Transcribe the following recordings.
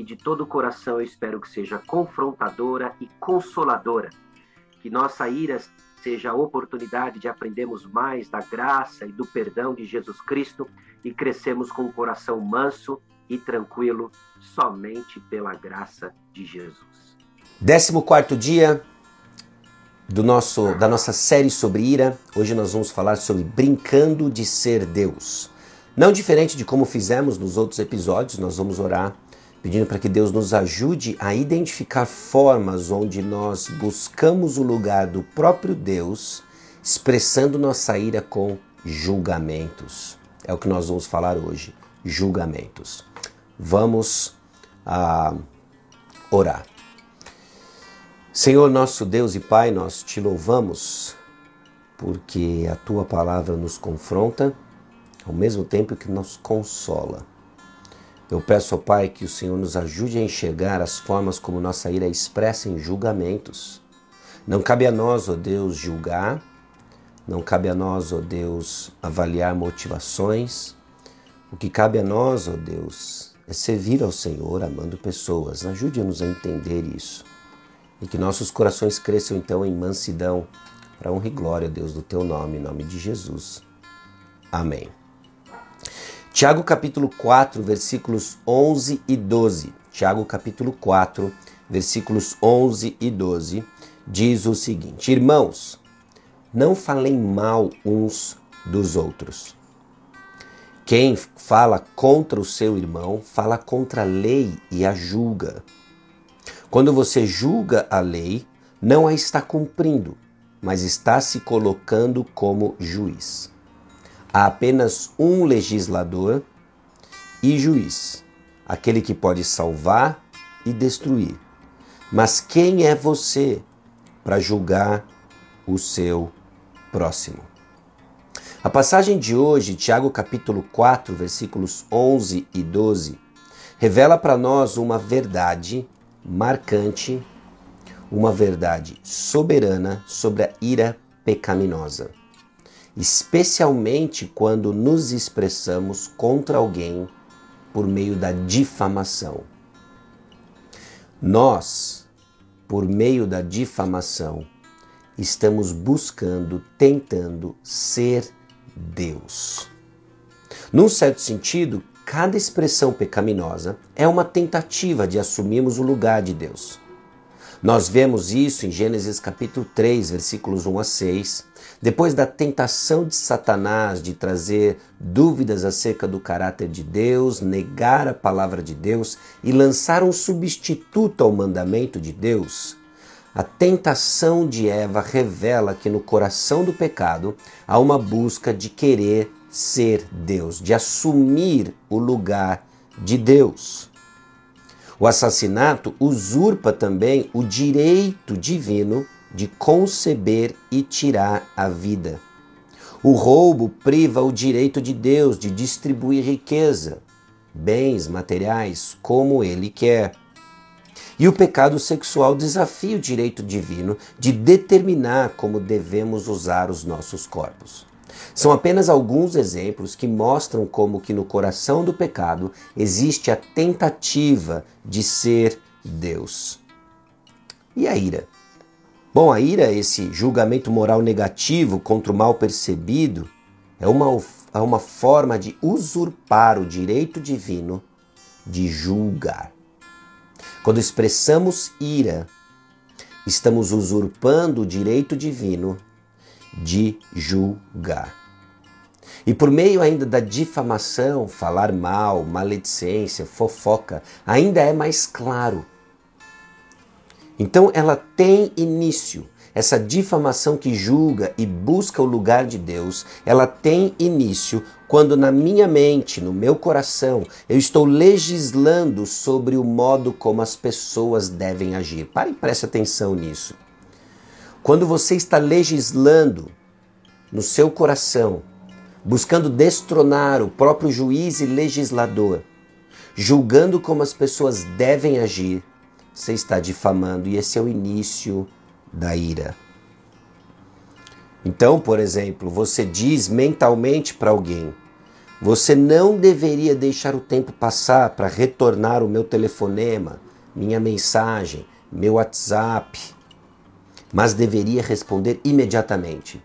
que de todo o coração eu espero que seja confrontadora e consoladora. Que nossa ira seja a oportunidade de aprendermos mais da graça e do perdão de Jesus Cristo e crescemos com o coração manso e tranquilo somente pela graça de Jesus. 14 dia do nosso da nossa série sobre ira. Hoje nós vamos falar sobre brincando de ser Deus. Não diferente de como fizemos nos outros episódios, nós vamos orar pedindo para que Deus nos ajude a identificar formas onde nós buscamos o lugar do próprio Deus, expressando nossa ira com julgamentos. É o que nós vamos falar hoje, julgamentos. Vamos a orar. Senhor nosso Deus e Pai, nós te louvamos porque a tua palavra nos confronta ao mesmo tempo que nos consola. Eu peço ao Pai que o Senhor nos ajude a enxergar as formas como nossa ira é expressa em julgamentos. Não cabe a nós, ó Deus, julgar, não cabe a nós, ó Deus, avaliar motivações. O que cabe a nós, ó Deus, é servir ao Senhor amando pessoas. Ajude-nos a entender isso. E que nossos corações cresçam então em mansidão, para honra e glória, Deus, do teu nome, em nome de Jesus. Amém. Tiago capítulo 4, versículos 11 e 12. Tiago capítulo 4, versículos 11 e 12 diz o seguinte: Irmãos, não falem mal uns dos outros. Quem fala contra o seu irmão, fala contra a lei e a julga. Quando você julga a lei, não a está cumprindo, mas está se colocando como juiz. Há apenas um legislador e juiz, aquele que pode salvar e destruir. Mas quem é você para julgar o seu próximo? A passagem de hoje, Tiago capítulo 4, versículos 11 e 12, revela para nós uma verdade marcante, uma verdade soberana sobre a ira pecaminosa especialmente quando nos expressamos contra alguém por meio da difamação. Nós, por meio da difamação, estamos buscando, tentando ser Deus. Num certo sentido, cada expressão pecaminosa é uma tentativa de assumirmos o lugar de Deus. Nós vemos isso em Gênesis capítulo 3, versículos 1 a 6, depois da tentação de Satanás de trazer dúvidas acerca do caráter de Deus, negar a palavra de Deus e lançar um substituto ao mandamento de Deus, a tentação de Eva revela que no coração do pecado há uma busca de querer ser Deus, de assumir o lugar de Deus. O assassinato usurpa também o direito divino de conceber e tirar a vida. O roubo priva o direito de Deus de distribuir riqueza, bens materiais, como ele quer. E o pecado sexual desafia o direito divino de determinar como devemos usar os nossos corpos. São apenas alguns exemplos que mostram como que no coração do pecado existe a tentativa de ser Deus. E a ira? Bom, a ira, esse julgamento moral negativo contra o mal percebido, é uma, é uma forma de usurpar o direito divino de julgar. Quando expressamos ira, estamos usurpando o direito divino de julgar. E por meio ainda da difamação, falar mal, maledicência, fofoca, ainda é mais claro. Então ela tem início. Essa difamação que julga e busca o lugar de Deus, ela tem início quando na minha mente, no meu coração, eu estou legislando sobre o modo como as pessoas devem agir. Pare e preste atenção nisso. Quando você está legislando no seu coração buscando destronar o próprio juiz e legislador, julgando como as pessoas devem agir, você está difamando e esse é o início da ira. Então, por exemplo, você diz mentalmente para alguém: você não deveria deixar o tempo passar para retornar o meu telefonema, minha mensagem, meu WhatsApp, mas deveria responder imediatamente.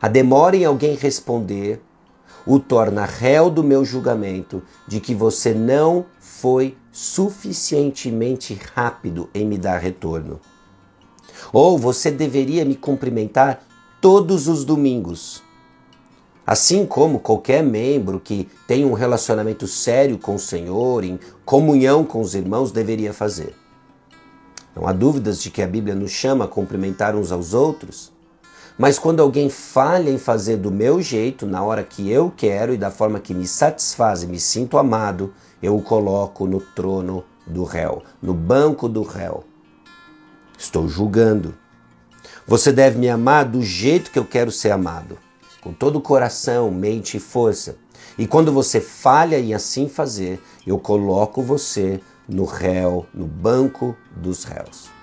A demora em alguém responder o torna réu do meu julgamento de que você não foi suficientemente rápido em me dar retorno. Ou você deveria me cumprimentar todos os domingos. Assim como qualquer membro que tem um relacionamento sério com o Senhor, em comunhão com os irmãos, deveria fazer. Não há dúvidas de que a Bíblia nos chama a cumprimentar uns aos outros, mas quando alguém falha em fazer do meu jeito, na hora que eu quero e da forma que me satisfaz e me sinto amado, eu o coloco no trono do réu, no banco do réu. Estou julgando. Você deve me amar do jeito que eu quero ser amado, com todo o coração, mente e força. E quando você falha em assim fazer, eu coloco você no réu, no banco dos réus.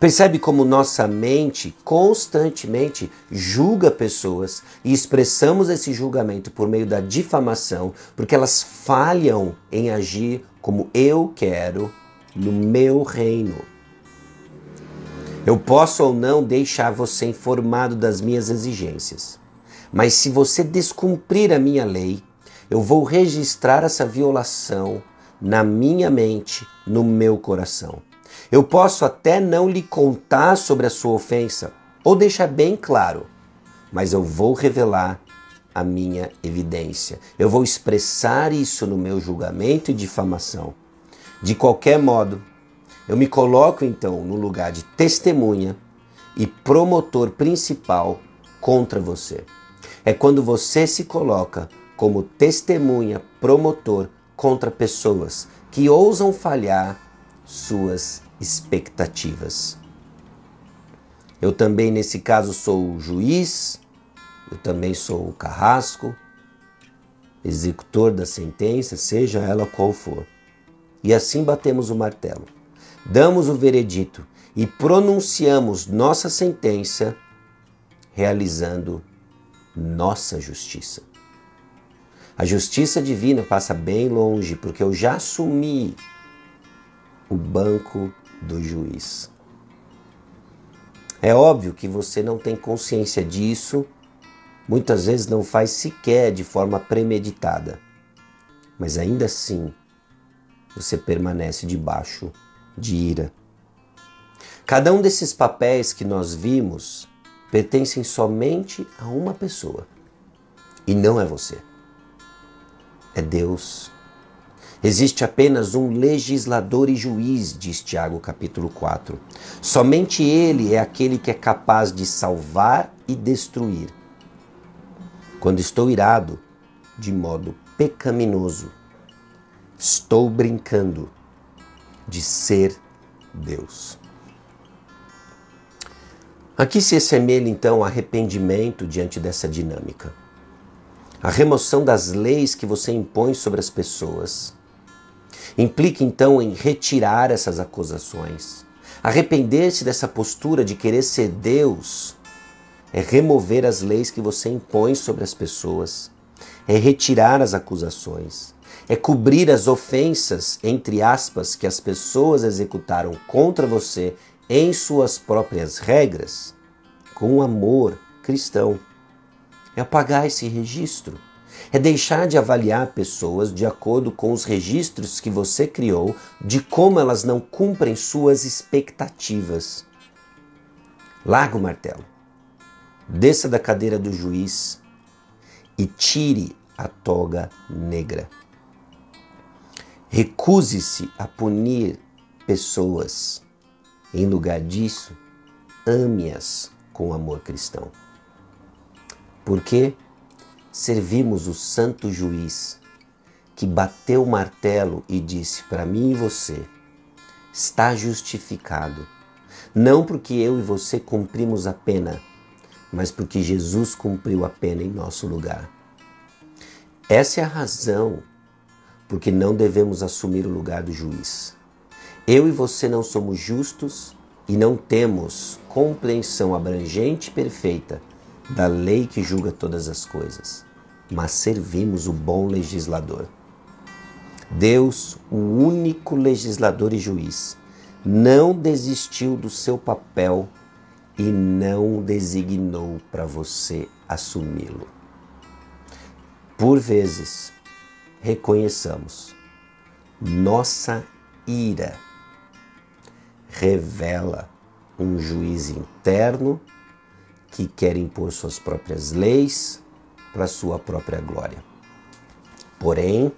Percebe como nossa mente constantemente julga pessoas e expressamos esse julgamento por meio da difamação, porque elas falham em agir como eu quero no meu reino. Eu posso ou não deixar você informado das minhas exigências, mas se você descumprir a minha lei, eu vou registrar essa violação na minha mente, no meu coração. Eu posso até não lhe contar sobre a sua ofensa ou deixar bem claro, mas eu vou revelar a minha evidência. Eu vou expressar isso no meu julgamento e difamação. De qualquer modo, eu me coloco então no lugar de testemunha e promotor principal contra você. É quando você se coloca como testemunha, promotor contra pessoas que ousam falhar suas expectativas. Eu também, nesse caso, sou o juiz, eu também sou o carrasco, executor da sentença, seja ela qual for. E assim batemos o martelo, damos o veredito e pronunciamos nossa sentença, realizando nossa justiça. A justiça divina passa bem longe, porque eu já assumi o banco do juiz. É óbvio que você não tem consciência disso, muitas vezes não faz sequer de forma premeditada, mas ainda assim você permanece debaixo de ira. Cada um desses papéis que nós vimos pertencem somente a uma pessoa e não é você. É Deus Existe apenas um legislador e juiz, diz Tiago capítulo 4. Somente ele é aquele que é capaz de salvar e destruir. Quando estou irado, de modo pecaminoso, estou brincando de ser Deus. Aqui se assemelha então arrependimento diante dessa dinâmica. A remoção das leis que você impõe sobre as pessoas Implica então em retirar essas acusações. Arrepender-se dessa postura de querer ser Deus é remover as leis que você impõe sobre as pessoas, é retirar as acusações, é cobrir as ofensas, entre aspas, que as pessoas executaram contra você em suas próprias regras com amor cristão. é apagar esse registro. É deixar de avaliar pessoas de acordo com os registros que você criou de como elas não cumprem suas expectativas. Larga o martelo. Desça da cadeira do juiz e tire a toga negra. Recuse-se a punir pessoas. Em lugar disso, ame-as com amor cristão. Porque servimos o santo juiz que bateu o martelo e disse para mim e você: está justificado. Não porque eu e você cumprimos a pena, mas porque Jesus cumpriu a pena em nosso lugar. Essa é a razão porque não devemos assumir o lugar do juiz. Eu e você não somos justos e não temos compreensão abrangente e perfeita da lei que julga todas as coisas, mas servimos o bom legislador. Deus, o único legislador e juiz, não desistiu do seu papel e não designou para você assumi-lo. Por vezes, reconheçamos, nossa ira revela um juiz interno que quer impor suas próprias leis para sua própria glória. Porém,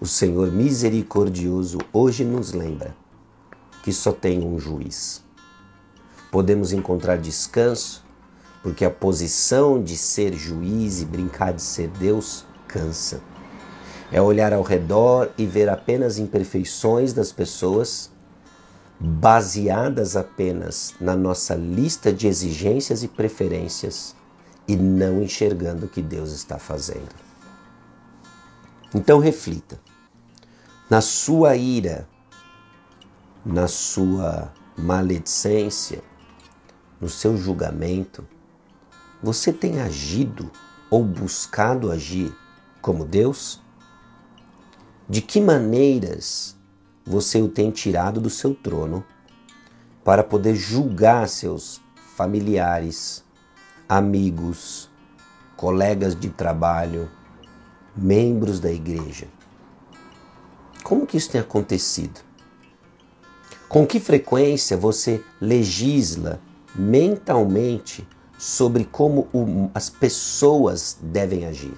o Senhor misericordioso hoje nos lembra que só tem um juiz. Podemos encontrar descanso porque a posição de ser juiz e brincar de ser Deus cansa. É olhar ao redor e ver apenas imperfeições das pessoas, baseadas apenas na nossa lista de exigências e preferências, e não enxergando o que Deus está fazendo. Então reflita. Na sua ira, na sua maledicência, no seu julgamento, você tem agido ou buscado agir como Deus? De que maneiras você o tem tirado do seu trono para poder julgar seus familiares, amigos, colegas de trabalho, membros da igreja? Como que isso tem acontecido? Com que frequência você legisla mentalmente sobre como o, as pessoas devem agir.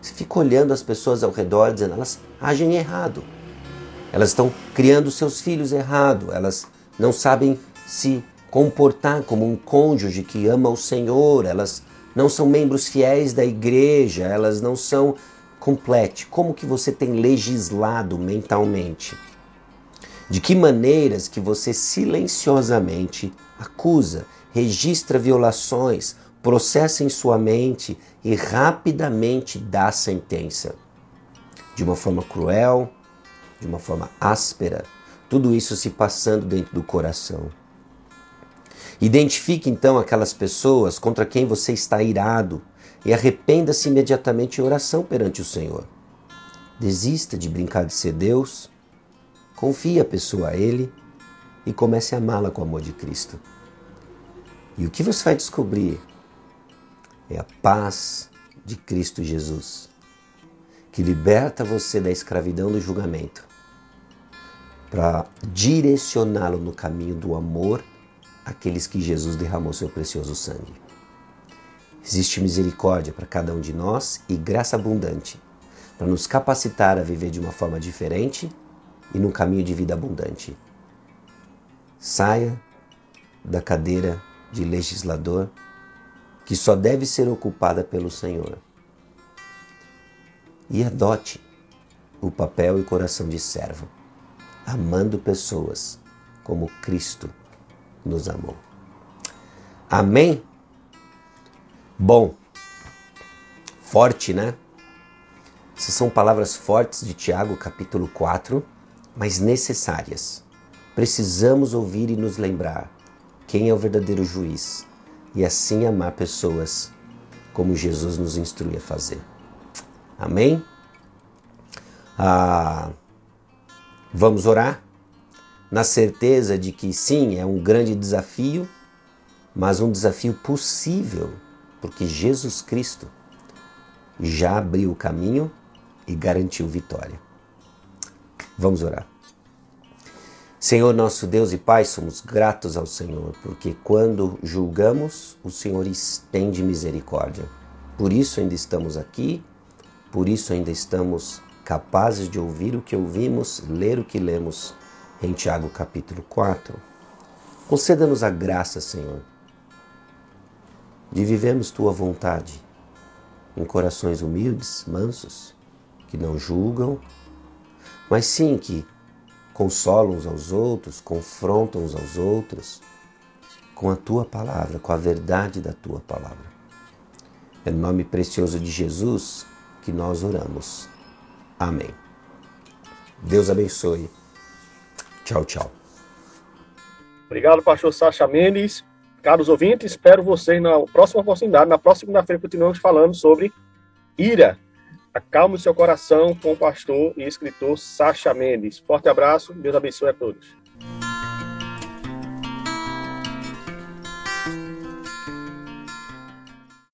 Você fica olhando as pessoas ao redor dizendo elas agem errado. Elas estão criando seus filhos errado. Elas não sabem se comportar como um cônjuge que ama o Senhor. Elas não são membros fiéis da igreja. Elas não são complete. Como que você tem legislado mentalmente? De que maneiras que você silenciosamente acusa registra violações, processa em sua mente e rapidamente dá sentença. De uma forma cruel, de uma forma áspera, tudo isso se passando dentro do coração. Identifique então aquelas pessoas contra quem você está irado e arrependa-se imediatamente em oração perante o Senhor. Desista de brincar de ser Deus, confie a pessoa a Ele e comece a amá-la com o amor de Cristo. E o que você vai descobrir é a paz de Cristo Jesus, que liberta você da escravidão do julgamento, para direcioná-lo no caminho do amor àqueles que Jesus derramou seu precioso sangue. Existe misericórdia para cada um de nós e graça abundante para nos capacitar a viver de uma forma diferente e num caminho de vida abundante. Saia da cadeira de legislador que só deve ser ocupada pelo Senhor. E adote o papel e coração de servo, amando pessoas como Cristo nos amou. Amém? Bom, forte, né? Essas são palavras fortes de Tiago, capítulo 4, mas necessárias. Precisamos ouvir e nos lembrar quem é o verdadeiro juiz e assim amar pessoas como Jesus nos instrui a fazer. Amém? Ah, vamos orar na certeza de que sim, é um grande desafio, mas um desafio possível porque Jesus Cristo já abriu o caminho e garantiu vitória. Vamos orar. Senhor nosso Deus e Pai, somos gratos ao Senhor, porque quando julgamos, o Senhor estende misericórdia. Por isso ainda estamos aqui, por isso ainda estamos capazes de ouvir o que ouvimos, ler o que lemos em Tiago capítulo 4. Conceda-nos a graça, Senhor, de vivermos tua vontade em corações humildes, mansos, que não julgam, mas sim que consolam uns aos outros, confrontam uns aos outros com a tua palavra, com a verdade da tua palavra. É no nome precioso de Jesus que nós oramos. Amém. Deus abençoe. Tchau, tchau. Obrigado, pastor Sacha Mendes. Caros ouvintes, espero vocês na próxima oportunidade. Na próxima segunda-feira continuamos falando sobre ira. Acalme o seu coração com o pastor e escritor Sacha Mendes. Forte abraço, Deus abençoe a todos.